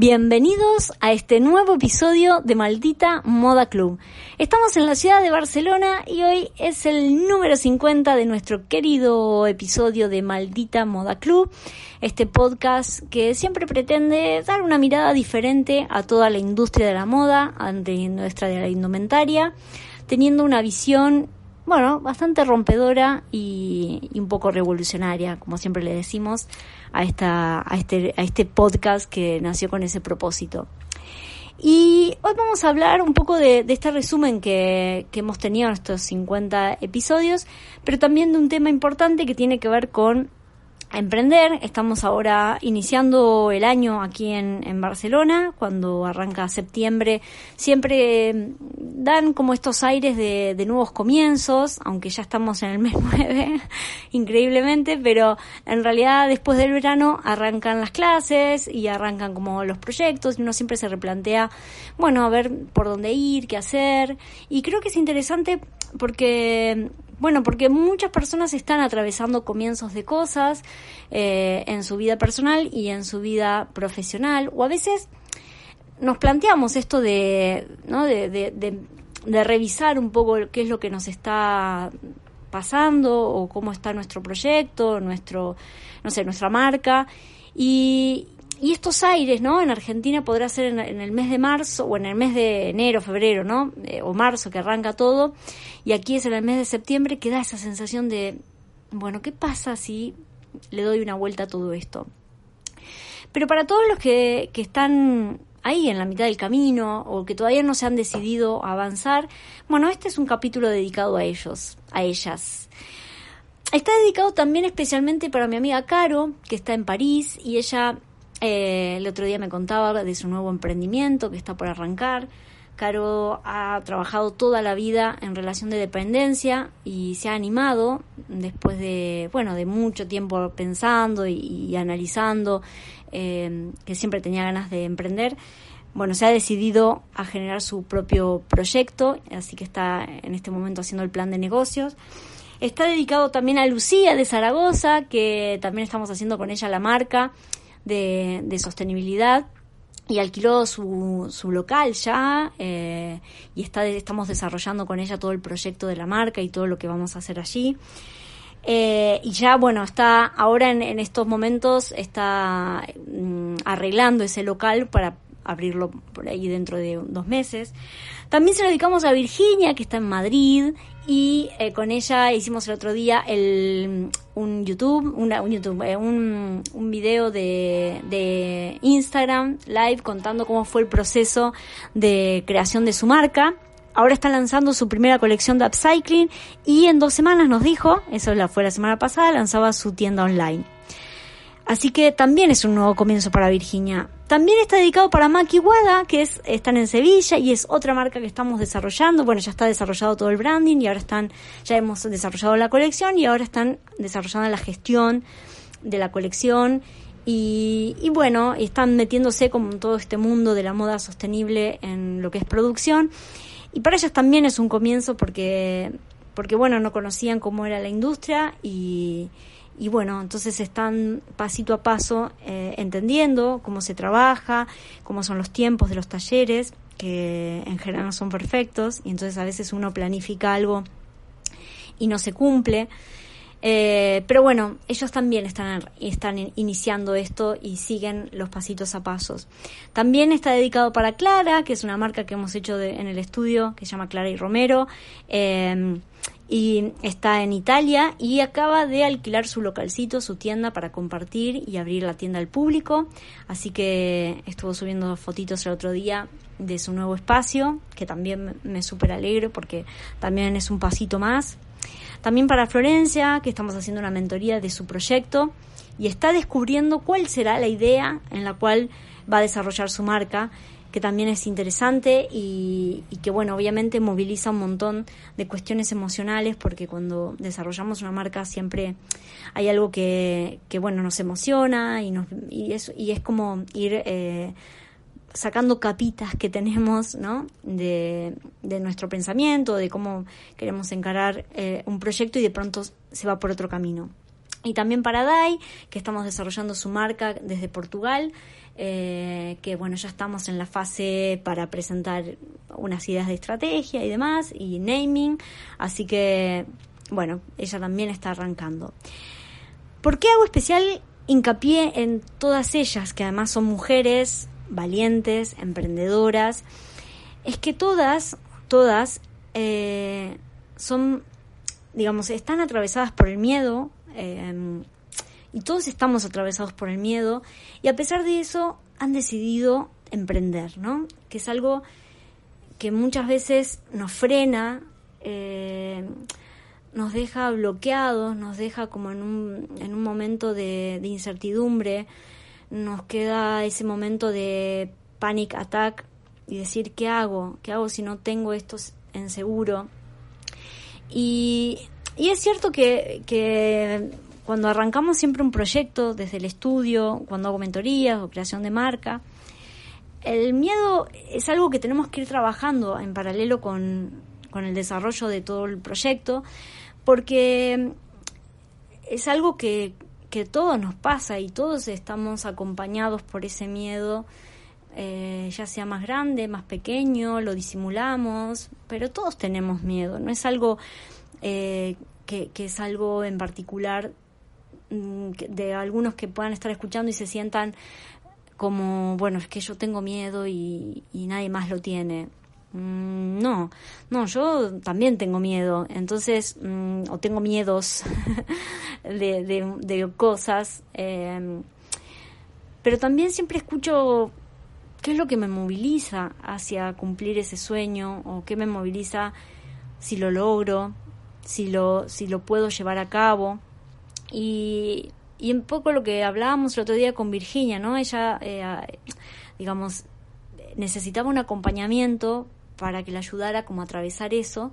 Bienvenidos a este nuevo episodio de Maldita Moda Club. Estamos en la ciudad de Barcelona y hoy es el número 50 de nuestro querido episodio de Maldita Moda Club, este podcast que siempre pretende dar una mirada diferente a toda la industria de la moda, ante nuestra de la indumentaria, teniendo una visión bueno, bastante rompedora y, un poco revolucionaria, como siempre le decimos, a, esta, a, este, a este podcast que nació con ese propósito. Y hoy vamos a hablar un poco de, este resumen que, que, hemos tenido en estos 50 episodios, pero también de un tema importante que tiene que ver con a emprender. Estamos ahora iniciando el año aquí en, en, Barcelona, cuando arranca septiembre. Siempre mm, dan como estos aires de, de, nuevos comienzos, aunque ya estamos en el mes 9, increíblemente, pero en realidad después del verano arrancan las clases y arrancan como los proyectos y uno siempre se replantea, bueno, a ver por dónde ir, qué hacer. Y creo que es interesante porque bueno, porque muchas personas están atravesando comienzos de cosas eh, en su vida personal y en su vida profesional, o a veces nos planteamos esto de, ¿no? de, revisar un poco qué es lo que nos está pasando o cómo está nuestro proyecto, nuestro, no sé, nuestra marca. Y, y estos aires, ¿no? En Argentina podrá ser en, el mes de marzo o en el mes de enero, febrero, ¿no? Eh, o marzo que arranca todo. Y aquí es en el mes de septiembre que da esa sensación de, bueno, ¿qué pasa si le doy una vuelta a todo esto? Pero para todos los que, que están ahí en la mitad del camino o que todavía no se han decidido avanzar, bueno, este es un capítulo dedicado a ellos, a ellas. Está dedicado también especialmente para mi amiga Caro, que está en París y ella eh, el otro día me contaba de su nuevo emprendimiento que está por arrancar. Caro ha trabajado toda la vida en relación de dependencia y se ha animado después de, bueno, de mucho tiempo pensando y, analizando, eh, que siempre tenía ganas de emprender. Bueno, se ha decidido a generar su propio proyecto, así que está en este momento haciendo el plan de negocios. Está dedicado también a Lucía de Zaragoza, que también estamos haciendo con ella la marca de, sostenibilidad y alquiló su, su local ya eh, y está, estamos desarrollando con ella todo el proyecto de la marca y todo lo que vamos a hacer allí. Eh, y ya, bueno, está ahora en, estos momentos está mm, arreglando ese local para abrirlo por ahí dentro de dos meses. También se lo dedicamos a Virginia, que está en Madrid, y eh, con ella hicimos el otro día el, un YouTube, una, un YouTube, eh, un, un video de, de Instagram live contando cómo fue el proceso de creación de su marca. Ahora está lanzando su primera colección de upcycling y en dos semanas nos dijo, eso fue la semana pasada, lanzaba su tienda online. Así que también es un nuevo comienzo para Virginia. También está dedicado para Maki Wada, que es, están en Sevilla y es otra marca que estamos desarrollando. Bueno, ya está desarrollado todo el branding y ahora están, ya hemos desarrollado la colección y ahora están desarrollando la gestión de la colección. Y, y bueno, están metiéndose como en todo este mundo de la moda sostenible en lo que es producción. Y para ellas también es un comienzo porque, porque bueno, no conocían cómo era la industria y, y bueno, entonces están pasito a paso eh, entendiendo cómo se trabaja, cómo son los tiempos de los talleres, que en general no son perfectos, y entonces a veces uno planifica algo y no se cumple. Eh, pero bueno, ellos también están, están iniciando esto y siguen los pasitos a pasos. También está dedicado para Clara, que es una marca que hemos hecho en el estudio, que se llama Clara y Romero. Eh, y está en Italia y acaba de alquilar su localcito, su tienda para compartir y abrir la tienda al público. Así que estuvo subiendo fotitos el otro día de su nuevo espacio, que también me súper alegro porque también es un pasito más. También para Florencia, que estamos haciendo una mentoría de su proyecto y está descubriendo cuál será la idea en la cual va a desarrollar su marca que también es interesante y, que, bueno, obviamente moviliza un montón de cuestiones emocionales porque cuando desarrollamos una marca siempre hay algo que, que bueno, nos emociona y, nos, y, es, y es como ir eh, sacando capitas que tenemos, ¿no? De, de, nuestro pensamiento, de cómo queremos encarar eh, un proyecto y de pronto se va por otro camino. Y también para DAI, que estamos desarrollando su marca desde Portugal, eh, que bueno, ya estamos en la fase para presentar unas ideas de estrategia y demás, y naming, así que bueno, ella también está arrancando. ¿Por qué hago especial hincapié en todas ellas, que además son mujeres valientes, emprendedoras? Es que todas, todas eh, son, digamos, están atravesadas por el miedo, eh, y todos estamos atravesados por el miedo, y a pesar de eso han decidido emprender, ¿no? Que es algo que muchas veces nos frena, eh, nos deja bloqueados, nos deja como en un, en un momento de, de incertidumbre, nos queda ese momento de panic attack y decir, ¿qué hago? ¿Qué hago si no tengo esto en seguro? Y, y es cierto que, que cuando arrancamos siempre un proyecto desde el estudio, cuando hago mentorías o creación de marca, el miedo es algo que tenemos que ir trabajando en paralelo con, con el desarrollo de todo el proyecto, porque es algo que, que todos nos pasa y todos estamos acompañados por ese miedo, eh, ya sea más grande, más pequeño, lo disimulamos, pero todos tenemos miedo, no es algo eh, que, es algo en particular mm, de algunos que puedan estar escuchando y se sientan como, bueno, es que yo tengo miedo y, y nadie más lo tiene. Mm, no, no, yo también tengo miedo, entonces, mm, o tengo miedos de, de, cosas, em, pero también siempre escucho qué es lo que me moviliza hacia cumplir ese sueño, o qué me moviliza si lo logro, si lo, si lo puedo llevar a cabo. Y, y un poco lo que hablábamos el otro día con Virginia, ¿no? Ella, eh, digamos, necesitaba un acompañamiento para que le ayudara como a atravesar eso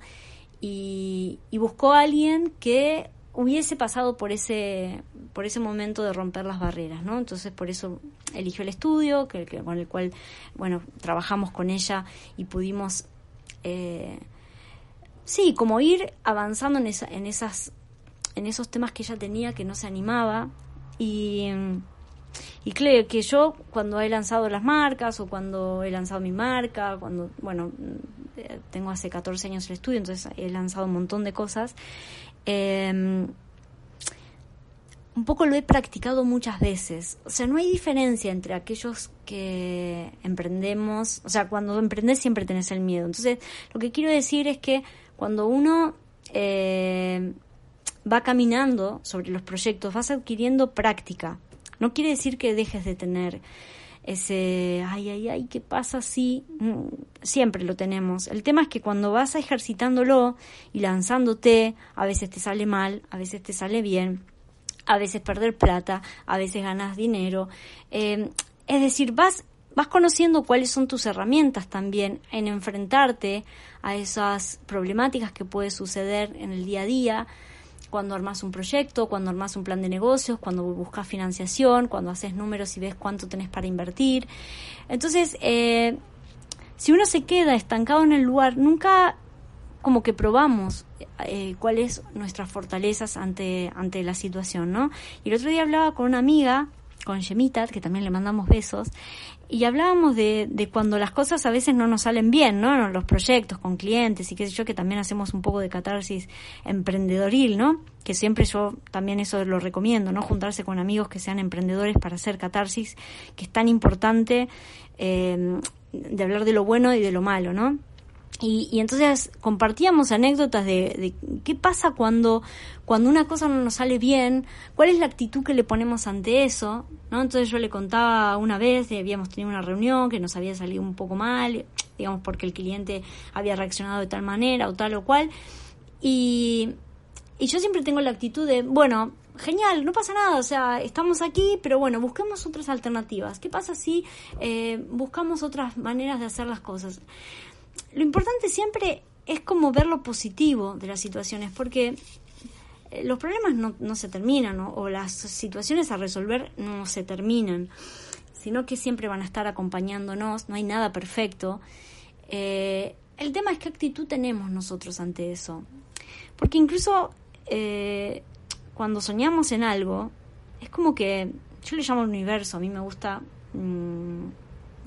y, buscó a alguien que hubiese pasado por ese por ese momento de romper las barreras, ¿no? Entonces por eso eligió el estudio, que, con el cual bueno trabajamos con ella y pudimos eh, sí como ir avanzando en, esa, en esas en esos temas que ella tenía que no se animaba y y creo que yo cuando he lanzado las marcas o cuando he lanzado mi marca, cuando, bueno, eh, tengo hace 14 años el estudio, entonces he lanzado un montón de cosas, em, un poco lo he practicado muchas veces. O sea, no hay diferencia entre aquellos que emprendemos, o sea, cuando emprendes siempre tenés el miedo. Entonces, lo que quiero decir es que cuando uno eh, va caminando sobre los proyectos, vas adquiriendo práctica. No quiere decir que dejes de tener ese, ay, ay, ay, ¿qué pasa si? Mm, siempre lo tenemos. El tema es que cuando vas ejercitándolo y lanzándote, a veces te sale mal, a veces te sale bien, a veces perder plata, a veces ganas dinero. Eh, es decir, vas, vas conociendo cuáles son tus herramientas también en enfrentarte a esas problemáticas que puede suceder en el día a día cuando armas un proyecto, cuando armas un plan de negocios, cuando buscas financiación, cuando haces números y ves cuánto tenés para invertir. Entonces, eh, si uno se queda estancado en el lugar, nunca como que probamos eh, cuáles nuestras fortalezas ante, ante la situación, ¿no? Y el otro día hablaba con una amiga con Yemita, que también le mandamos besos, y hablábamos de, de, cuando las cosas a veces no nos salen bien, ¿no? Los proyectos con clientes y qué sé yo, que también hacemos un poco de catarsis emprendedoril, ¿no? Que siempre yo también eso lo recomiendo, ¿no? Juntarse con amigos que sean emprendedores para hacer catarsis, que es tan importante eh, de hablar de lo bueno y de lo malo, ¿no? Y, y, entonces compartíamos anécdotas de, de, qué pasa cuando, cuando una cosa no nos sale bien, cuál es la actitud que le ponemos ante eso, ¿no? Entonces yo le contaba una vez, habíamos tenido una reunión que nos había salido un poco mal, digamos porque el cliente había reaccionado de tal manera o tal o cual, y, y yo siempre tengo la actitud de, bueno, genial, no pasa nada, o sea, estamos aquí, pero bueno, busquemos otras alternativas. ¿Qué pasa si eh, buscamos otras maneras de hacer las cosas? Lo importante siempre es como ver lo positivo de las situaciones, porque eh, los problemas no, no se terminan o las situaciones a resolver no se terminan, sino que siempre van a estar acompañándonos, no hay nada perfecto. Eh, el tema es qué actitud tenemos nosotros ante eso. Porque incluso eh, cuando soñamos en algo, es como que yo le llamo el universo, a mí me gusta, mm,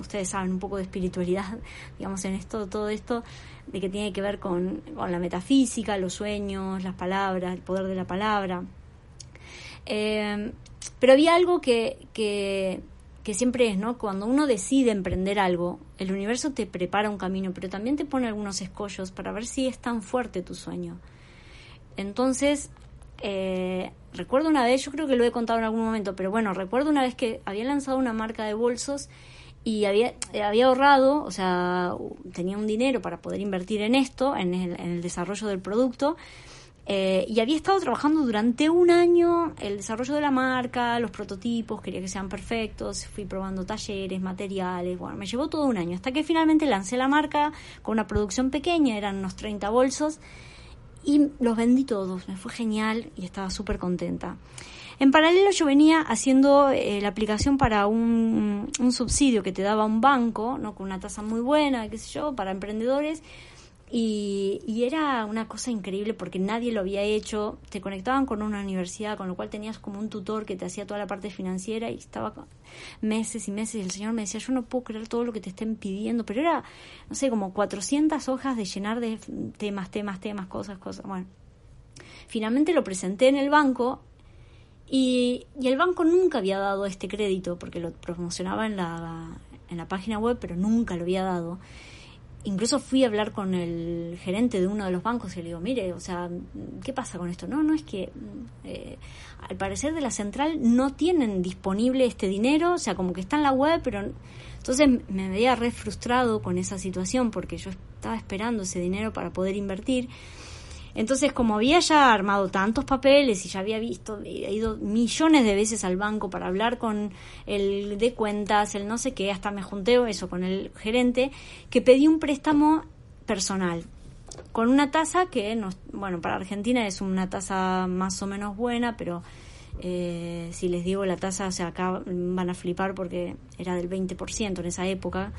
ustedes saben, un poco de espiritualidad, digamos, en esto, todo esto, de que tiene que ver con, con la metafísica, los sueños, las palabras, el poder de la palabra. Eh, pero había algo que, que, que siempre es, ¿no? Cuando uno decide emprender algo, el universo te prepara un camino, pero también te pone algunos escollos para ver si es tan fuerte tu sueño. Entonces, eh, recuerdo una vez, yo creo que lo he contado en algún momento, pero bueno, recuerdo una vez que había lanzado una marca de bolsos y había, eh, había ahorrado, o sea, tenía un dinero para poder invertir en esto, en el, desarrollo del producto, eh, y había estado trabajando durante un año el desarrollo de la marca, los prototipos, quería que sean perfectos, fui probando talleres, materiales, bueno, me llevó todo un año, hasta que finalmente lancé la marca con una producción pequeña, eran unos 30 bolsos, y los vendí todos, me fue genial y estaba súper contenta. En paralelo yo venía haciendo eh, la aplicación para un, subsidio que te daba un banco, ¿no? con una tasa muy buena, qué sé yo, para emprendedores, y, y, era una cosa increíble porque nadie lo había hecho. Te conectaban con una universidad, con lo cual tenías como un tutor que te hacía toda la parte financiera y estaba meses y meses. Y el señor me decía, yo no puedo creer todo lo que te estén pidiendo, pero era, no sé, como 400 hojas de llenar de temas, temas, temas, cosas, cosas. Bueno, finalmente lo presenté en el banco y, y el banco nunca había dado este crédito porque lo promocionaba en la, en la página web, pero nunca lo había dado. Incluso fui a hablar con el gerente de uno de los bancos y le digo, mire, o sea, ¿qué pasa con esto? No, no es que eh, al parecer de la central no tienen disponible este dinero, o sea, como que está en la web, pero entonces me veía re frustrado con esa situación porque yo estaba esperando ese dinero para poder invertir entonces, como había ya armado tantos papeles y ya había visto, he ido millones de veces al banco para hablar con el de cuentas, el no sé qué, hasta me junté eso con el gerente, que pedí un préstamo personal con una tasa que, no, bueno, para Argentina es una tasa más o menos buena, pero eh, si les digo la tasa, o sea, acá van a flipar porque era del 20% en esa época,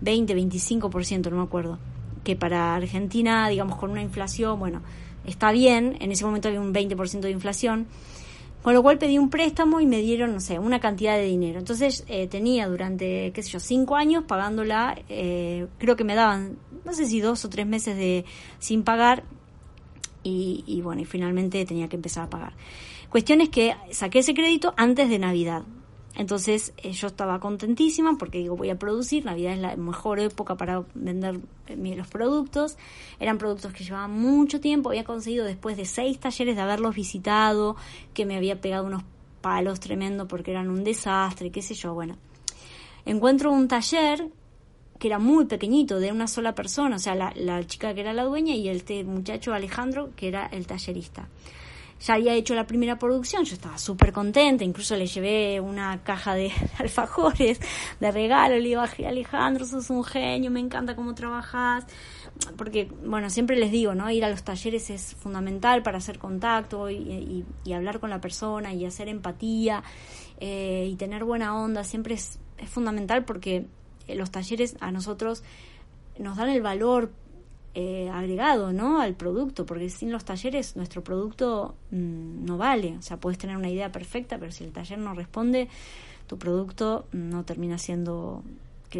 20, 25%, no me acuerdo que para Argentina, digamos, con una inflación, bueno, está bien, en ese momento había un 20% de inflación, con lo cual pedí un préstamo y me dieron, no sé, una cantidad de dinero. Entonces eh, tenía durante, qué sé yo, cinco años pagándola, eh, creo que me daban, no sé si dos o tres meses de sin pagar y, y bueno, y finalmente tenía que empezar a pagar. Cuestión es que saqué ese crédito antes de Navidad. Entonces eh, yo estaba contentísima porque digo, voy a producir, Navidad es la mejor época para vender eh, los productos. Eran productos que llevaban mucho tiempo, había conseguido después de seis talleres de haberlos visitado, que me había pegado unos palos tremendo porque eran un desastre, qué sé yo, bueno. Encuentro un taller que era muy pequeñito, de una sola persona, o sea, la, la chica que era la dueña y este muchacho Alejandro que era el tallerista ya había hecho la primera producción, yo estaba súper contenta, incluso le llevé una caja de alfajores de regalo, le digo, Alejandro, sos un genio, me encanta cómo trabajas, porque, bueno, siempre les digo, ¿no? Ir a los talleres es fundamental para hacer contacto y, hablar con la persona y hacer empatía eh, y tener buena onda, siempre es, es fundamental porque los talleres a nosotros nos dan el valor eh, agregado ¿no? al producto, porque sin los talleres nuestro producto mm, no vale. O sea, puedes tener una idea perfecta, pero si el taller no responde, tu producto no termina siendo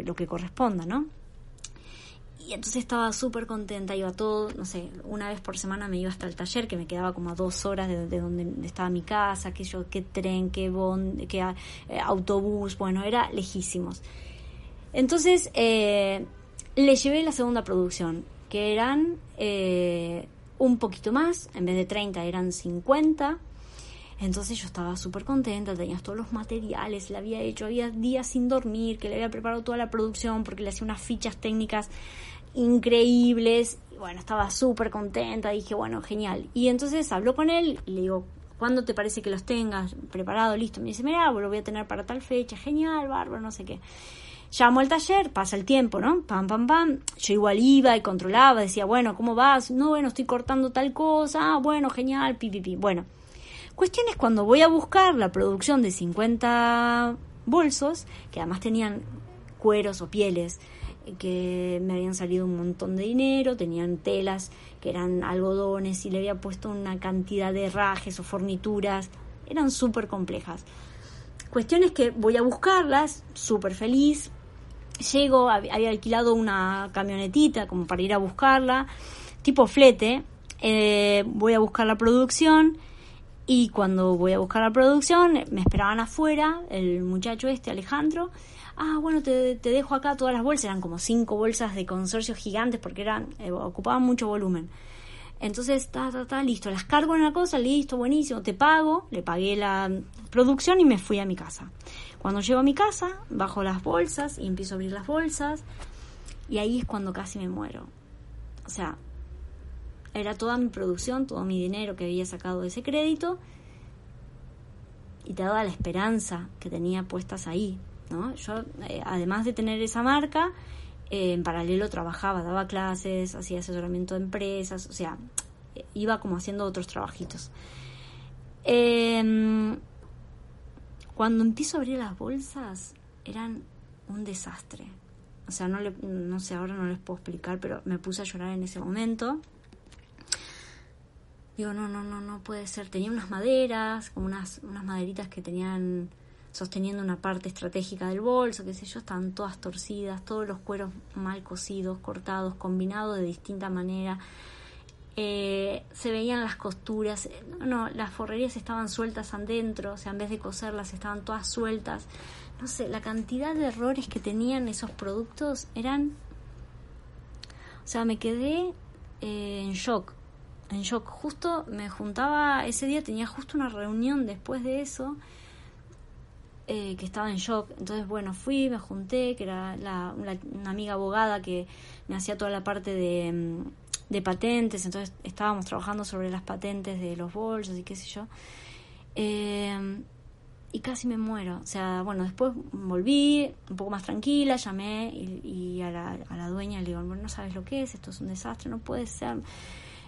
lo que corresponda, ¿no? Y entonces estaba súper contenta, iba todo, no sé, una vez por semana me iba hasta el taller, que me quedaba como a dos horas de, donde estaba mi casa, qué yo, qué tren, qué bond, qué eh, autobús, bueno, era lejísimos. Entonces, eh, le llevé la segunda producción que eran eh, un poquito más, en vez de 30 eran 50. Entonces yo estaba súper contenta, tenía todos los materiales, le había hecho, había días sin dormir, que le había preparado toda la producción porque le hacía unas fichas técnicas increíbles. Bueno, estaba súper contenta, dije, bueno, genial. Y entonces habló con él le digo, ¿cuándo te parece que los tengas preparado, listo? Me dice, mira, lo voy a tener para tal fecha, genial, bárbaro, no sé qué. Llamo al taller, pasa el tiempo, ¿no? Pam, pam, pam. Yo igual iba y controlaba, decía, bueno, ¿cómo vas? No, bueno, estoy cortando tal cosa. Ah, bueno, genial, pi, pi, pi. Bueno, cuestión es cuando voy a buscar la producción de 50 bolsos, que además tenían cueros o pieles que me habían salido un montón de dinero, tenían telas que eran algodones y le había puesto una cantidad de rajes o fornituras, eran súper complejas. Cuestión es que voy a buscarlas, súper feliz, llego, había alquilado una camionetita como para ir a buscarla, tipo flete, eh, voy a buscar la producción y cuando voy a buscar la producción me esperaban afuera el muchacho este, Alejandro, ah, bueno, te, dejo acá todas las bolsas, eran como cinco bolsas de consorcios gigantes porque eran, eh, ocupaban mucho volumen. Entonces, está está está listo, las cargo en la cosa, listo, buenísimo, te pago, le pagué la producción y me fui a mi casa. Cuando llego a mi casa, bajo las bolsas y empiezo a abrir las bolsas y ahí es cuando casi me muero. O sea, era toda mi producción, todo mi dinero que había sacado de ese crédito y te daba la esperanza que tenía puestas ahí. ¿no? Yo, eh, además de tener esa marca, eh, en paralelo trabajaba, daba clases, hacía asesoramiento de empresas, o sea, iba como haciendo otros trabajitos. Em, cuando empiezo a abrir las bolsas, eran un desastre. O sea, no, le, no sé, ahora no les puedo explicar, pero me puse a llorar en ese momento. Digo, no, no, no, no puede ser. Tenía unas maderas, como unas, unas maderitas que tenían sosteniendo una parte estratégica del bolso, qué sé yo, estaban todas torcidas, todos los cueros mal cosidos, cortados, combinados de distinta manera. Eh, se veían las costuras, no, las forrerías estaban sueltas adentro, o sea, en vez de coserlas estaban todas sueltas. No sé, la cantidad de errores que tenían esos productos eran... O sea, me quedé eh, en shock, en shock. Justo me juntaba, ese día tenía justo una reunión después de eso eh, que estaba en shock. Entonces, bueno, fui, me junté, que era la, una, amiga abogada que me hacía toda la parte de, mm, de, patentes, entonces estábamos trabajando sobre las patentes de los bolsos y qué sé yo. Eh, y casi me muero. O sea, bueno, después volví un poco más tranquila, llamé y, a, la, a la dueña le digo, bueno, no sabes lo que es, esto es un desastre, no puede ser.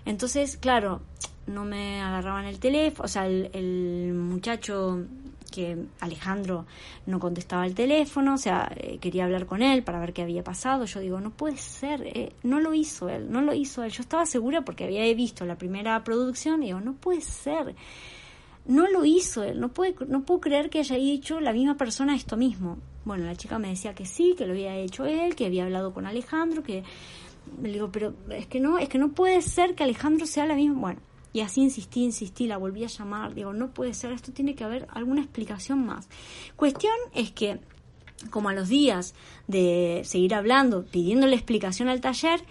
Entonces, claro, no me agarraban el teléfono, o sea, el, el muchacho Alejandro no contestaba el teléfono, o sea, eh, quería hablar con él para ver qué había pasado. Yo digo, no puede ser, eh, no lo hizo él, no lo hizo él. Yo estaba segura porque había visto la primera producción y digo, no puede ser, no lo hizo él, no, puede, no puedo creer que haya hecho la misma persona esto mismo. Bueno, la chica me decía que sí, que lo había hecho él, que había hablado con Alejandro, que le digo, pero es que no, es que no puede ser que Alejandro sea la misma. Bueno, y así insistí, insistí, la volví a llamar, digo, no puede ser, esto tiene que haber alguna explicación más. Cuestión es que, como a los días de seguir hablando, pidiéndole explicación al taller,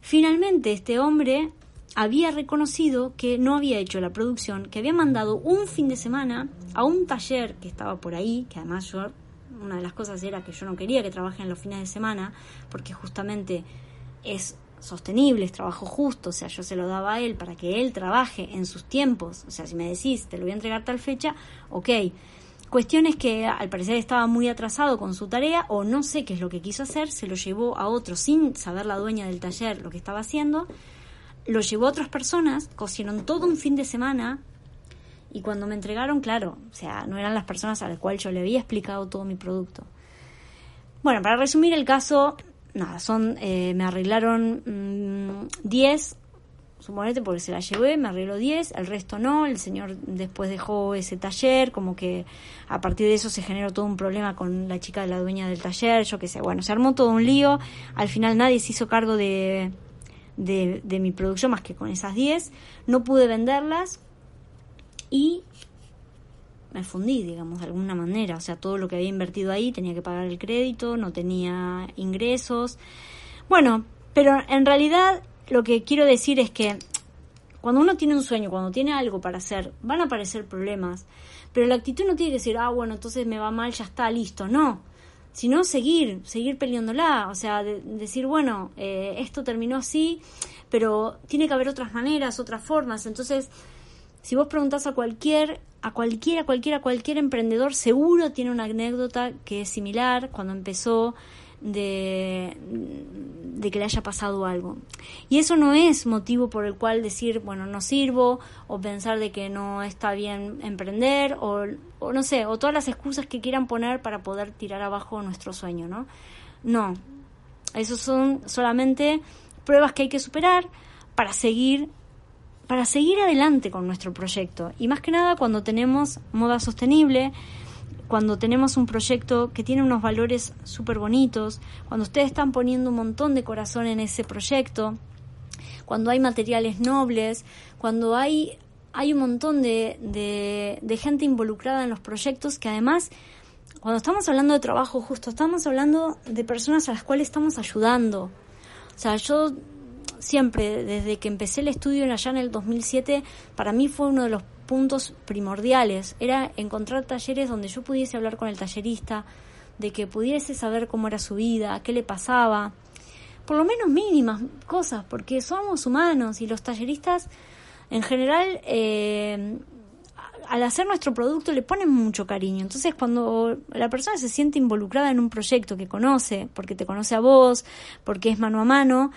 finalmente este hombre había reconocido que no había hecho la producción, que había mandado un fin de semana a un taller que estaba por ahí, que además yo, una de las cosas era que yo no quería que trabaje en los fines de semana, porque justamente es sostenibles, trabajo justo, o sea, yo se lo daba a él para que él trabaje en sus tiempos, o sea, si me decís, te lo voy a entregar tal fecha, ok. Cuestión es que al parecer estaba muy atrasado con su tarea o no sé qué es lo que quiso hacer, se lo llevó a otro sin saber la dueña del taller lo que estaba haciendo, lo llevó a otras personas, cosieron todo un fin de semana y cuando me entregaron, claro, o sea, no eran las personas a las cuales yo le había explicado todo mi producto. Bueno, para resumir el caso, nada, son, eh, me arreglaron 10, mm, suponete porque se la llevé, me arregló 10, el resto no, el señor después dejó ese taller, como que a partir de eso se generó todo un problema con la chica de la dueña del taller, yo qué sé, bueno, se armó todo un lío, al final nadie se hizo cargo de, de, de mi producción más que con esas 10, no pude venderlas y me fundí, digamos, de alguna manera. O sea, todo lo que había invertido ahí tenía que pagar el crédito, no tenía ingresos. Bueno, pero en realidad lo que quiero decir es que cuando uno tiene un sueño, cuando tiene algo para hacer, van a aparecer problemas. Pero la actitud no tiene que decir, ah, bueno, entonces me va mal, ya está, listo. No. Sino seguir, seguir peleándola. O sea, decir, bueno, eh, esto terminó así, pero tiene que haber otras maneras, otras formas. Entonces, si vos preguntás a cualquier a cualquiera, cualquiera, cualquier emprendedor seguro tiene una anécdota que es similar cuando empezó de, de, que le haya pasado algo. Y eso no es motivo por el cual decir, bueno, no sirvo, o pensar de que no está bien emprender, o, o no sé, o todas las excusas que quieran poner para poder tirar abajo nuestro sueño, ¿no? No. Esos son solamente pruebas que hay que superar para seguir para seguir adelante con nuestro proyecto. Y más que nada cuando tenemos moda sostenible, cuando tenemos un proyecto que tiene unos valores súper bonitos, cuando ustedes están poniendo un montón de corazón en ese proyecto, cuando hay materiales nobles, cuando hay, hay un montón de, de, de gente involucrada en los proyectos que además cuando estamos hablando de trabajo justo, estamos hablando de personas a las cuales estamos ayudando. O sea, yo siempre, desde que empecé el estudio allá en el 2007, para mí fue uno de los puntos primordiales. Era encontrar talleres donde yo pudiese hablar con el tallerista, de que pudiese saber cómo era su vida, qué le pasaba. Por lo menos mínimas cosas, porque somos humanos y los talleristas en general eh, al hacer nuestro producto le ponen mucho cariño. Entonces, cuando la persona se siente involucrada en un proyecto que conoce, porque te conoce a vos, porque es mano a mano,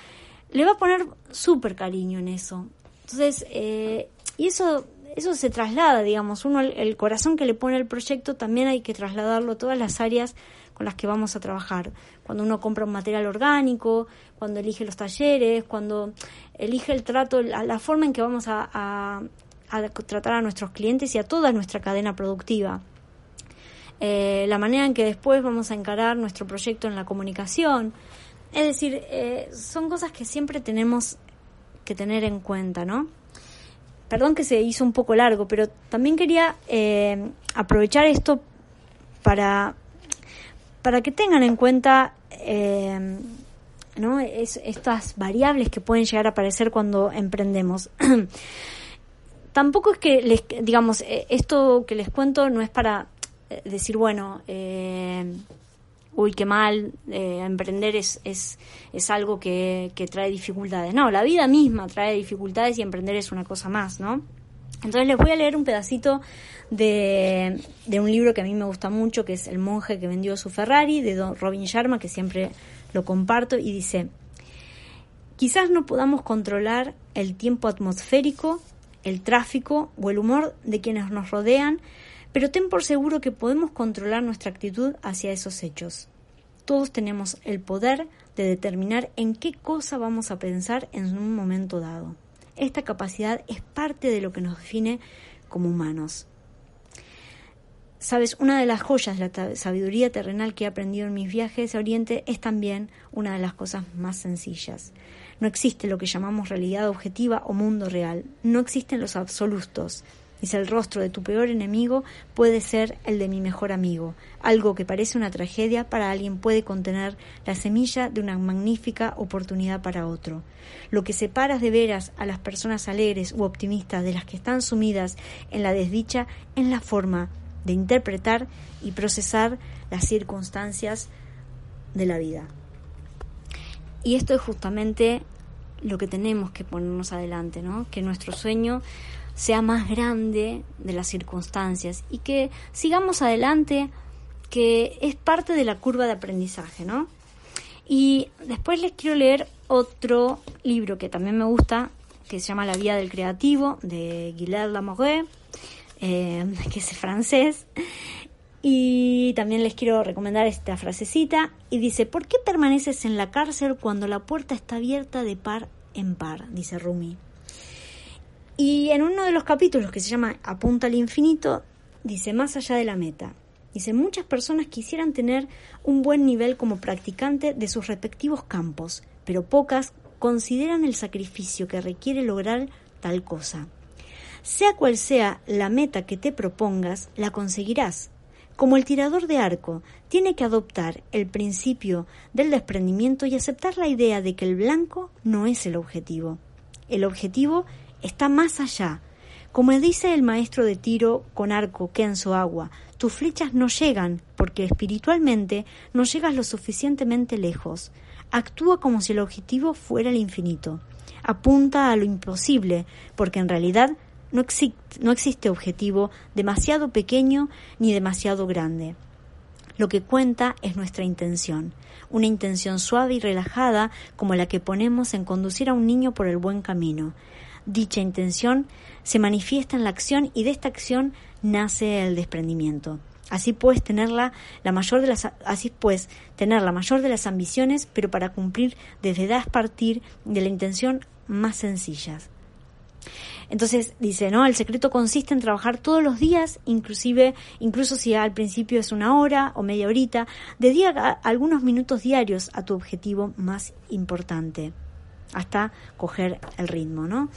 le va a poner súper cariño en eso. Entonces, eh, y eso, eso se traslada, digamos, uno, el, corazón que le pone al proyecto también hay que trasladarlo a todas las áreas con las que vamos a trabajar. Cuando uno compra un material orgánico, cuando elige los talleres, cuando elige el trato, la, la forma en que vamos a, tratar a nuestros clientes y a toda nuestra cadena productiva. Eh, la manera en que después vamos a encarar nuestro proyecto en la comunicación. Es decir, eh, son cosas que siempre tenemos que tener en cuenta, ¿no? Perdón que se hizo un poco largo, pero también quería eh, aprovechar esto para, para que tengan en cuenta ¿no? estas variables que pueden llegar a aparecer cuando emprendemos. tampoco es que, les, digamos, eh, esto que les cuento no es para eh, decir, bueno, eh, uy, qué mal, emprender es, es, es algo que, que, trae dificultades. No, la vida misma trae dificultades y emprender es una cosa más, ¿no? Entonces les voy a leer un pedacito de, de un libro que a mí me gusta mucho, que es El monje que vendió su Ferrari, de Don Robin Sharma, que siempre lo comparto, y dice, quizás no podamos controlar el tiempo atmosférico el tráfico o el humor de quienes nos rodean, pero ten por seguro que podemos controlar nuestra actitud hacia esos hechos. Todos tenemos el poder de determinar en qué cosa vamos a pensar en un momento dado. Esta capacidad es parte de lo que nos define como humanos. Sabes, una de las joyas de la sabiduría terrenal que he aprendido en mis viajes a Oriente es también una de las cosas más sencillas. No existe lo que llamamos realidad objetiva o mundo real. No existen los absolutos. Dice el rostro de tu peor enemigo puede ser el de mi mejor amigo. Algo que parece una tragedia para alguien puede contener la semilla de una magnífica oportunidad para otro. Lo que separa de veras a las personas alegres u optimistas de las que están sumidas en la desdicha es la forma de interpretar y procesar las circunstancias de la vida. Y esto es justamente lo que tenemos que ponernos adelante, ¿no? Que nuestro sueño sea más grande de las circunstancias y que sigamos adelante, que es parte de la curva de aprendizaje, ¿no? Y después les quiero leer otro libro que también me gusta, que se llama La Vía del Creativo, de Guilherme Lamoré, eh, que es francés, y también les quiero recomendar esta frasecita y dice, ¿por qué permaneces en la cárcel cuando la puerta está abierta de par en par? Dice Rumi. Y en uno de los capítulos que se llama Apunta al infinito, dice, más allá de la meta. Dice, muchas personas quisieran tener un buen nivel como practicante de sus respectivos campos, pero pocas consideran el sacrificio que requiere lograr tal cosa. Sea cual sea la meta que te propongas, la conseguirás como el tirador de arco, tiene que adoptar el principio del desprendimiento y aceptar la idea de que el blanco no es el objetivo. El objetivo está más allá. Como dice el maestro de tiro con arco Kenzo Agua, tus flechas no llegan porque espiritualmente no llegas lo suficientemente lejos. Actúa como si el objetivo fuera el infinito. Apunta a lo imposible, porque en realidad no, no existe objetivo demasiado pequeño ni demasiado grande. Lo que cuenta es nuestra intención, una intención suave y relajada como la que ponemos en conducir a un niño por el buen camino. Dicha intención se manifiesta en la acción y de esta acción nace el desprendimiento. Así puedes tener la, mayor de las así puedes tener la mayor de las ambiciones, pero para cumplir desde das partir de la intención más sencillas. Entonces dice, ¿no? El secreto consiste en trabajar todos los días, inclusive, incluso si al principio es una hora o media horita, dedica algunos minutos diarios a tu objetivo más importante, hasta coger el ritmo, ¿no?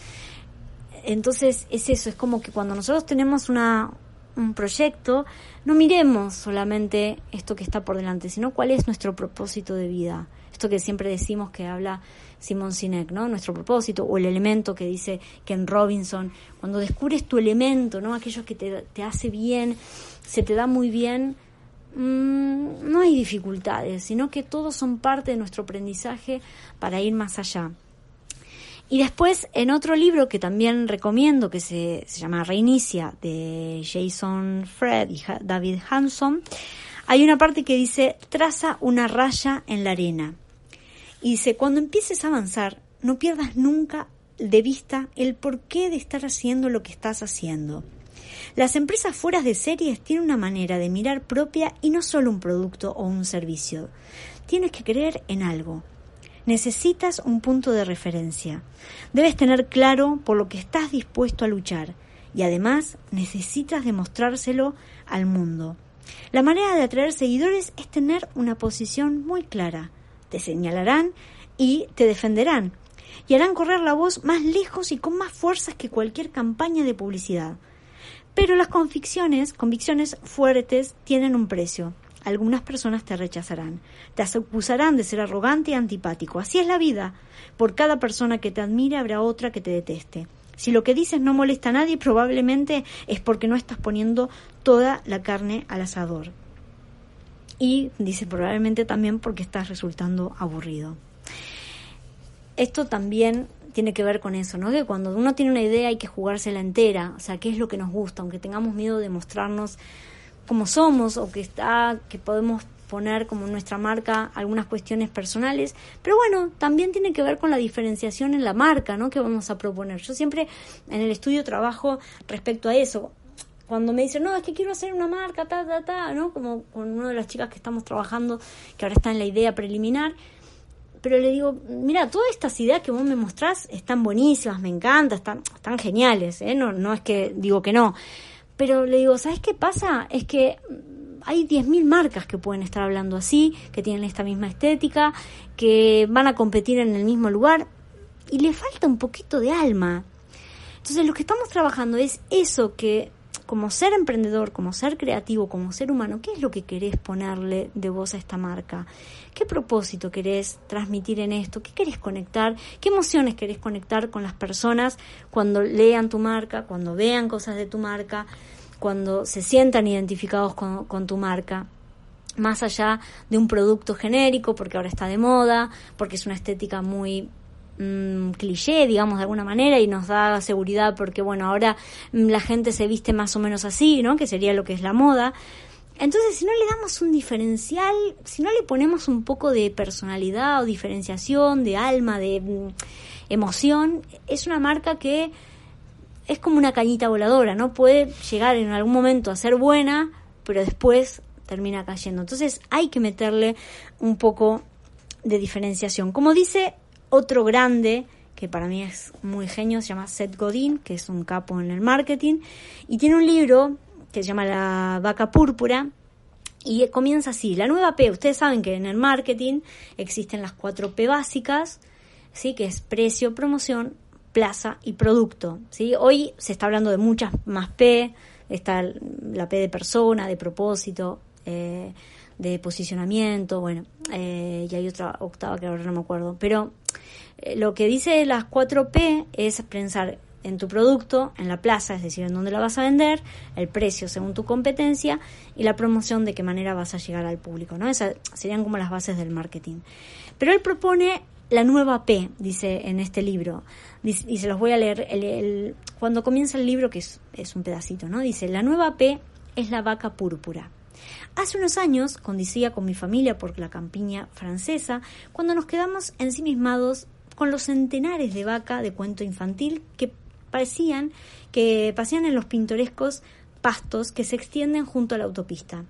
Entonces es eso, es como que cuando nosotros tenemos una, un proyecto, no miremos solamente esto que está por delante, sino cuál es nuestro propósito de vida. Esto que siempre decimos que habla Simon Sinek, ¿no? Nuestro propósito o el elemento que dice Ken Robinson. Cuando descubres tu elemento, ¿no? Aquello que te, hace bien, se te da muy bien, no hay dificultades, sino que todos son parte de nuestro aprendizaje para ir más allá. Y después, en otro libro que también recomiendo, que se, se llama Reinicia, de Jason Fred y David Hanson, hay una parte que dice, traza una raya en la arena. Y dice, cuando empieces a avanzar, no pierdas nunca de vista el porqué de estar haciendo lo que estás haciendo. Las empresas fuera de series tienen una manera de mirar propia y no solo un producto o un servicio. Tienes que creer en algo, necesitas un punto de referencia. Debes tener claro por lo que estás dispuesto a luchar y además necesitas demostrárselo al mundo. La manera de atraer seguidores es tener una posición muy clara. Te señalarán y te defenderán y harán correr la voz más lejos y con más fuerzas que cualquier campaña de publicidad. Pero las convicciones, convicciones fuertes tienen un precio algunas personas te rechazarán, te acusarán de ser arrogante y antipático. Así es la vida. Por cada persona que te admire habrá otra que te deteste. Si lo que dices no molesta a nadie, probablemente es porque no estás poniendo toda la carne al asador. Y dice probablemente también porque estás resultando aburrido. Esto también tiene que ver con eso, ¿no? Que cuando uno tiene una idea hay que jugársela entera, o sea, qué es lo que nos gusta, aunque tengamos miedo de mostrarnos como somos o que está que podemos poner como nuestra marca algunas cuestiones personales, pero bueno, también tiene que ver con la diferenciación en la marca, ¿no? Que vamos a proponer. Yo siempre en el estudio trabajo respecto a eso. Cuando me dicen, no, es que quiero hacer una marca, ta, ta, ta, ¿no? Como con una de las chicas que estamos trabajando, que ahora está en la idea preliminar, pero le digo, mira, todas estas ideas que vos me mostrás están buenísimas, me encantan, están, están geniales, ¿eh? No, no es que digo que no, pero le digo, ¿sabes qué pasa? Es que hay 10.000 marcas que pueden estar hablando así, que tienen esta misma estética, que van a competir en el mismo lugar y le falta un poquito de alma. Entonces lo que estamos trabajando es eso que como ser emprendedor, como ser creativo, como ser humano, ¿qué es lo que querés ponerle de voz a esta marca? ¿Qué propósito querés transmitir en esto? ¿Qué querés conectar? ¿Qué emociones querés conectar con las personas cuando lean tu marca, cuando vean cosas de tu marca? cuando se sientan identificados con, tu marca más allá de un producto genérico, porque ahora está de moda, porque es una estética muy mm, cliché, digamos, de alguna manera, y nos da seguridad porque, bueno, ahora mm, la gente se viste más o menos así, ¿no? Que sería lo que es la moda. Entonces, si no le damos un diferencial, si no le ponemos un poco de personalidad o diferenciación, de alma, de mm, emoción, es una marca que es como una cañita voladora, ¿no? Puede llegar en algún momento a ser buena, pero después termina cayendo. Entonces hay que meterle un poco de diferenciación. Como dice otro grande, que para mí es muy genio, se llama Seth Godin, que es un capo en el marketing, y tiene un libro que se llama La vaca púrpura, y comienza así, la nueva P, ustedes saben que en el marketing existen las cuatro P básicas, ¿sí? que es precio, promoción, plaza y producto. ¿sí? Hoy se está hablando de muchas más P, está la P de persona, de propósito, eh, de posicionamiento, bueno, eh, y hay otra octava que ahora no me acuerdo. Pero lo que dice las 4P es pensar en tu producto, en la plaza, es decir, en dónde la vas a vender, el precio según tu competencia y la promoción de qué manera vas a llegar al público, ¿no? Esas serían como las bases del marketing. Pero él propone la nueva P, dice en este libro, y se los voy a leer, el, cuando comienza el libro, que es, es un pedacito, ¿no? Dice, la nueva P es la vaca púrpura. Hace unos años condicía con mi familia por la campiña francesa, cuando nos quedamos ensimismados con los centenares de vaca de cuento infantil que parecían que pasean en los pintorescos pastos que se extienden junto a la autopista.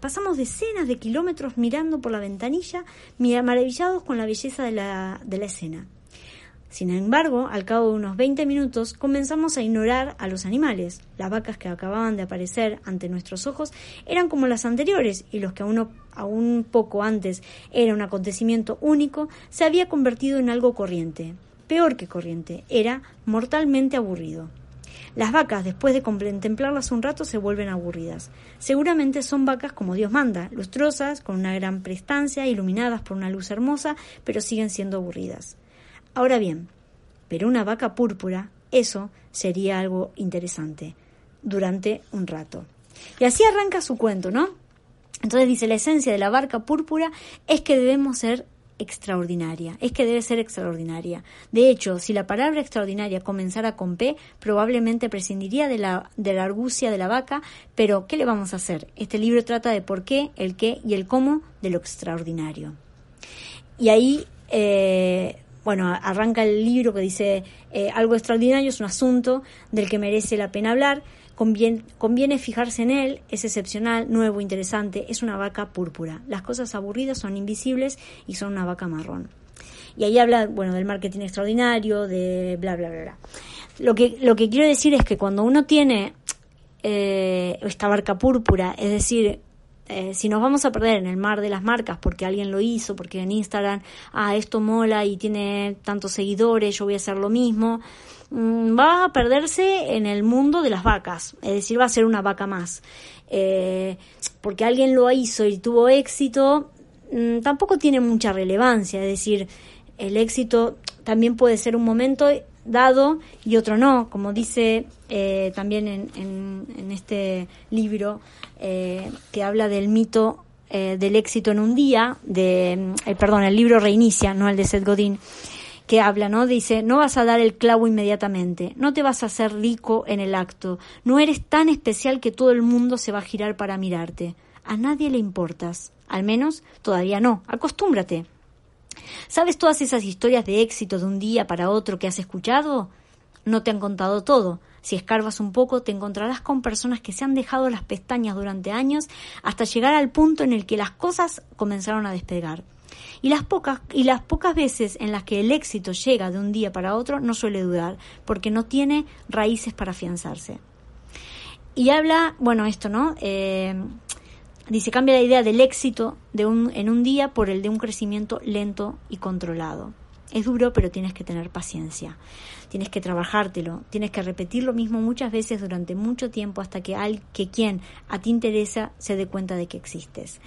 Pasamos decenas de kilómetros mirando por la ventanilla, maravillados con la belleza de la, de la escena. Sin embargo, al cabo de unos 20 minutos comenzamos a ignorar a los animales. Las vacas que acababan de aparecer ante nuestros ojos eran como las anteriores y los que aún, aún poco antes era un acontecimiento único se había convertido en algo corriente. Peor que corriente, era mortalmente aburrido. Las vacas, después de contemplarlas un rato, se vuelven aburridas. Seguramente son vacas como Dios manda, lustrosas, con una gran prestancia, iluminadas por una luz hermosa, pero siguen siendo aburridas. Ahora bien, pero una vaca púrpura, eso sería algo interesante durante un rato. Y así arranca su cuento, ¿no? Entonces dice, la esencia de la vaca púrpura es que debemos ser extraordinaria, es que debe ser extraordinaria. De hecho, si la palabra extraordinaria comenzara con P, probablemente prescindiría de la, de la argucia de la vaca, pero ¿qué le vamos a hacer? Este libro trata de por qué, el qué y el cómo de lo extraordinario. Y ahí eh, bueno, arranca el libro que dice eh, algo extraordinario es un asunto del que merece la pena hablar, conviene, fijarse en él, es excepcional, nuevo, interesante, es una vaca púrpura. Las cosas aburridas son invisibles y son una vaca marrón. Y ahí habla, bueno, del marketing extraordinario, de bla, bla, bla, bla. Lo que, lo que quiero decir es que cuando uno tiene eh, esta vaca púrpura, es decir, eh, si nos vamos a perder en el mar de las marcas porque alguien lo hizo, porque en Instagram, ah, esto mola y tiene tantos seguidores, yo voy a hacer lo mismo, mm, va a perderse en el mundo de las vacas, es decir, va a ser una vaca más. Eh, porque alguien lo hizo y tuvo éxito, mm, tampoco tiene mucha relevancia, es decir, el éxito también puede ser un momento dado y otro no, como dice eh, también en, en, este libro eh, que habla del mito eh, del éxito en un día, de, perdón, el libro Reinicia, no el de Seth Godin, que habla, ¿no? Dice, no vas a dar el clavo inmediatamente, no te vas a hacer rico en el acto, no eres tan especial que todo el mundo se va a girar para mirarte. A nadie le importas, al menos todavía no, acostúmbrate. ¿Sabes todas esas historias de éxito de un día para otro que has escuchado? No te han contado todo. Si escarbas un poco, te encontrarás con personas que se han dejado las pestañas durante años hasta llegar al punto en el que las cosas comenzaron a despegar. Y las pocas, y las pocas veces en las que el éxito llega de un día para otro no suele durar, porque no tiene raíces para afianzarse. Y habla, bueno, esto, ¿no? Eh, Dice, cambia la idea del éxito de un, en un día por el de un crecimiento lento y controlado. Es duro, pero tienes que tener paciencia. Tienes que trabajártelo. Tienes que repetir lo mismo muchas veces durante mucho tiempo hasta que, al, que quien a ti interesa se dé cuenta de que existes.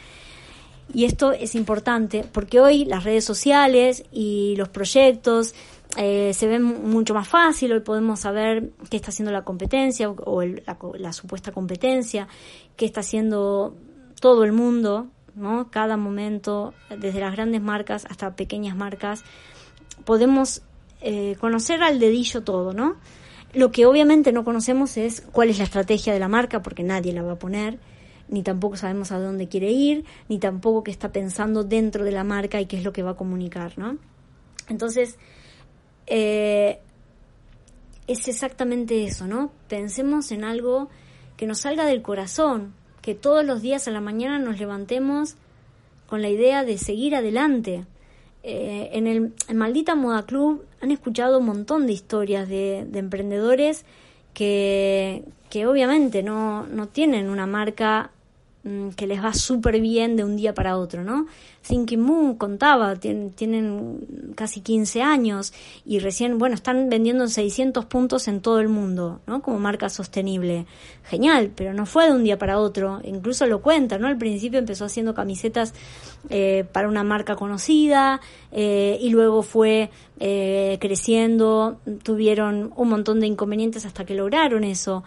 Y esto es importante porque hoy las redes sociales y los proyectos eh, se ven mucho más fácil. Hoy podemos saber qué está haciendo la competencia o la, la supuesta competencia, qué está haciendo todo el mundo, ¿no? Cada momento, desde las grandes marcas hasta pequeñas marcas, podemos eh, conocer al dedillo todo, ¿no? Lo que obviamente no conocemos es cuál es la estrategia de la marca, porque nadie la va a poner, ni tampoco sabemos a dónde quiere ir, ni tampoco qué está pensando dentro de la marca y qué es lo que va a comunicar, ¿no? Entonces, eh, es exactamente eso, ¿no? Pensemos en algo que nos salga del corazón, que todos los días a la mañana nos levantemos con la idea de seguir adelante. Eh, en el Maldita Moda Club han escuchado un montón de historias de, de emprendedores que, que obviamente no, no tienen una marca que les va súper bien de un día para otro, ¿no? Thinking Moon contaba, tienen, casi 15 años y recién, bueno, están vendiendo 600 puntos en todo el mundo, ¿no? Como marca sostenible. Genial, pero no fue de un día para otro, incluso lo cuenta, ¿no? Al principio empezó haciendo camisetas eh, para una marca conocida eh, y luego fue eh, creciendo, tuvieron un montón de inconvenientes hasta que lograron eso.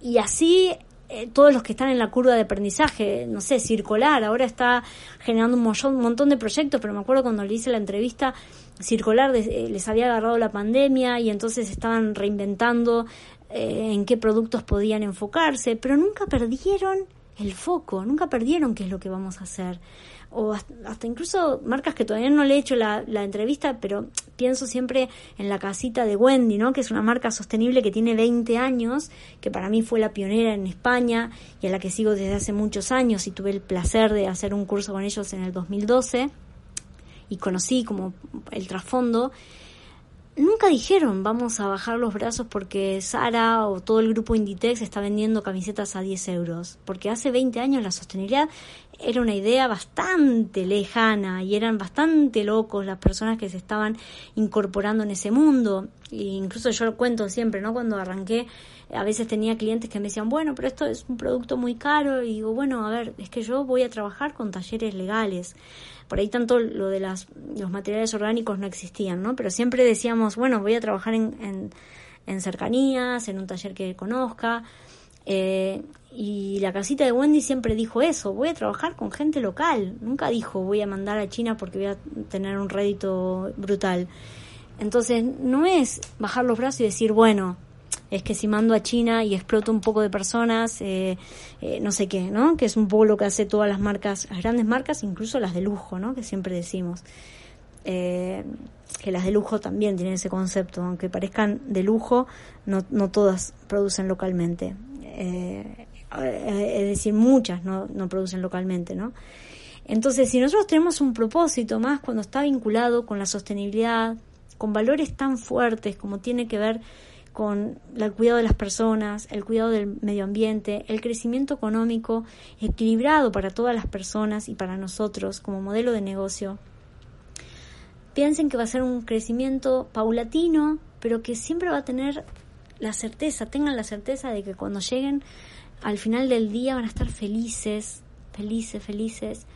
y así eh, todos los que están en la curva de aprendizaje, no sé, circular, ahora está generando un, montón de proyectos, pero me acuerdo cuando le hice la entrevista, circular eh, les había agarrado la pandemia y entonces estaban reinventando eh, en qué productos podían enfocarse, pero nunca perdieron el foco, nunca perdieron qué es lo que vamos a hacer. O hasta, incluso marcas que todavía no le he hecho la, la, entrevista, pero pienso siempre en la casita de Wendy, ¿no? que es una marca sostenible que tiene 20 años, que para mí fue la pionera en España y a la que sigo desde hace muchos años y tuve el placer de hacer un curso con ellos en el 2012 y conocí como el trasfondo nunca dijeron vamos a bajar los brazos porque Sara o todo el grupo Inditex está vendiendo camisetas a 10 euros. Porque hace 20 años la sostenibilidad era una idea bastante lejana y eran bastante locos las personas que se estaban incorporando en ese mundo. E incluso yo lo cuento siempre, ¿no? Cuando arranqué, a veces tenía clientes que me decían, bueno, pero esto es un producto muy caro. Y digo, bueno, a ver, es que yo voy a trabajar con talleres legales por ahí tanto lo de las, los materiales orgánicos no existían, ¿no? Pero siempre decíamos, bueno, voy a trabajar en, en, cercanías, en un taller que conozca. Eh, y la casita de Wendy siempre dijo eso, voy a trabajar con gente local. Nunca dijo voy a mandar a China porque voy a tener un rédito brutal. Entonces no es bajar los brazos y decir, bueno, es que si mando a China y exploto un poco de personas, eh, eh, no sé qué, ¿no? Que es un poco lo que hace todas las marcas, las grandes marcas, incluso las de lujo, ¿no? Que siempre decimos. Eh, que las de lujo también tienen ese concepto, aunque parezcan de lujo, no, no todas producen localmente. es decir, muchas no, no producen localmente, ¿no? Entonces, si nosotros tenemos un propósito más cuando está vinculado con la sostenibilidad, con valores tan fuertes como tiene que ver con el cuidado de las personas, el cuidado del medio ambiente, el crecimiento económico equilibrado para todas las personas y para nosotros como modelo de negocio. Piensen que va a ser un crecimiento paulatino, pero que siempre va a tener la certeza, tengan la certeza de que cuando lleguen al final del día van a estar felices, felices, felices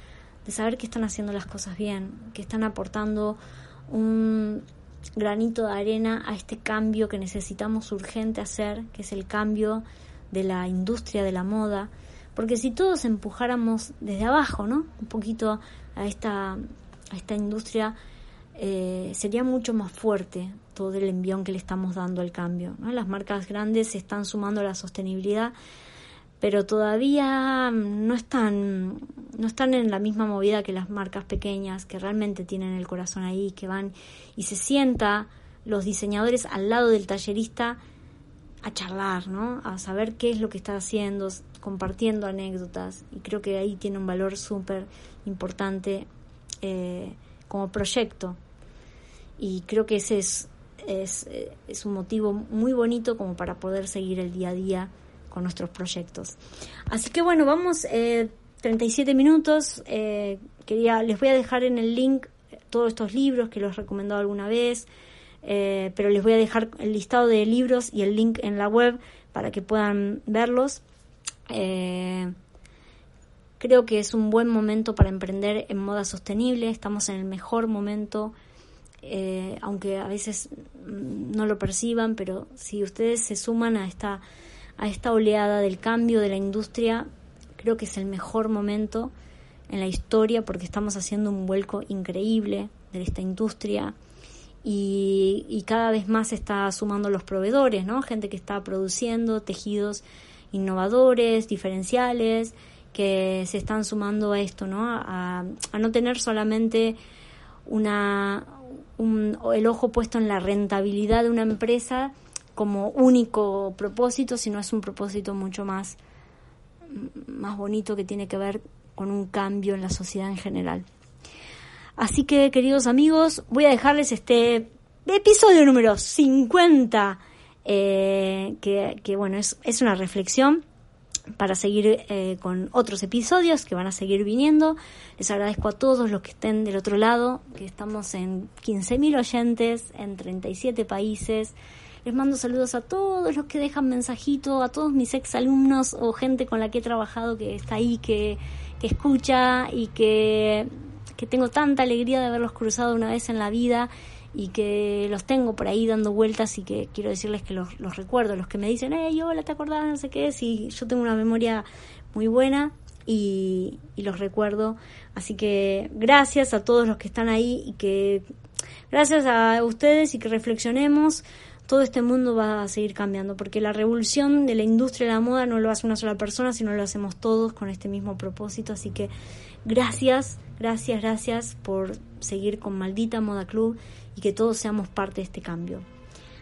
de saber que están haciendo las cosas bien, que están aportando un, granito de arena a este cambio que necesitamos urgente hacer, que es el cambio de la industria de la moda, porque si todos empujáramos desde abajo, ¿no? Un poquito a esta, a esta industria, eh, sería mucho más fuerte todo el envión que le estamos dando al cambio. ¿no? Las marcas grandes se están sumando a la sostenibilidad pero todavía no están, no están en la misma movida que las marcas pequeñas, que realmente tienen el corazón ahí, que van y se sienta los diseñadores al lado del tallerista a charlar, ¿no? A saber qué es lo que está haciendo, compartiendo anécdotas. Y creo que ahí tiene un valor súper importante eh, como proyecto. Y creo que ese es, es, es un motivo muy bonito como para poder seguir el día a día con nuestros proyectos. Así que bueno, vamos, eh, 37 minutos. Eh, quería, les voy a dejar en el link todos estos libros que los he recomendado alguna vez, eh, pero les voy a dejar el listado de libros y el link en la web para que puedan verlos. Eh, creo que es un buen momento para emprender en moda sostenible. Estamos en el mejor momento. aunque a veces no lo perciban, pero si ustedes se suman a esta a esta oleada del cambio de la industria, creo que es el mejor momento en la historia porque estamos haciendo un vuelco increíble de esta industria y, cada vez más se está sumando los proveedores, ¿no? Gente que está produciendo tejidos innovadores, diferenciales, que se están sumando a esto, ¿no? A, no tener solamente una, el ojo puesto en la rentabilidad de una empresa, como único propósito, sino es un propósito mucho más, más bonito que tiene que ver con un cambio en la sociedad en general. Así que, queridos amigos, voy a dejarles este episodio número 50, eh, que, bueno, es, es, una reflexión para seguir eh, con otros episodios que van a seguir viniendo. Les agradezco a todos los que estén del otro lado, que estamos en 15.000 oyentes, en 37 países. Les mando saludos a todos los que dejan mensajito, a todos mis ex alumnos o gente con la que he trabajado que está ahí, que, que escucha y que, que tengo tanta alegría de haberlos cruzado una vez en la vida y que los tengo por ahí dando vueltas y que quiero decirles que los, los recuerdo, los que me dicen, hey, hola, ¿te acordás? No sé qué, si yo tengo una memoria muy buena y, y los recuerdo. Así que gracias a todos los que están ahí y que gracias a ustedes y que reflexionemos todo este mundo va a seguir cambiando, porque la revolución de la industria de la moda no lo hace una sola persona, sino lo hacemos todos con este mismo propósito. Así que gracias, gracias, gracias por seguir con Maldita Moda Club y que todos seamos parte de este cambio.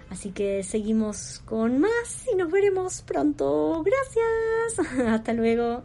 Así que seguimos con más y nos veremos pronto. Gracias. Hasta luego.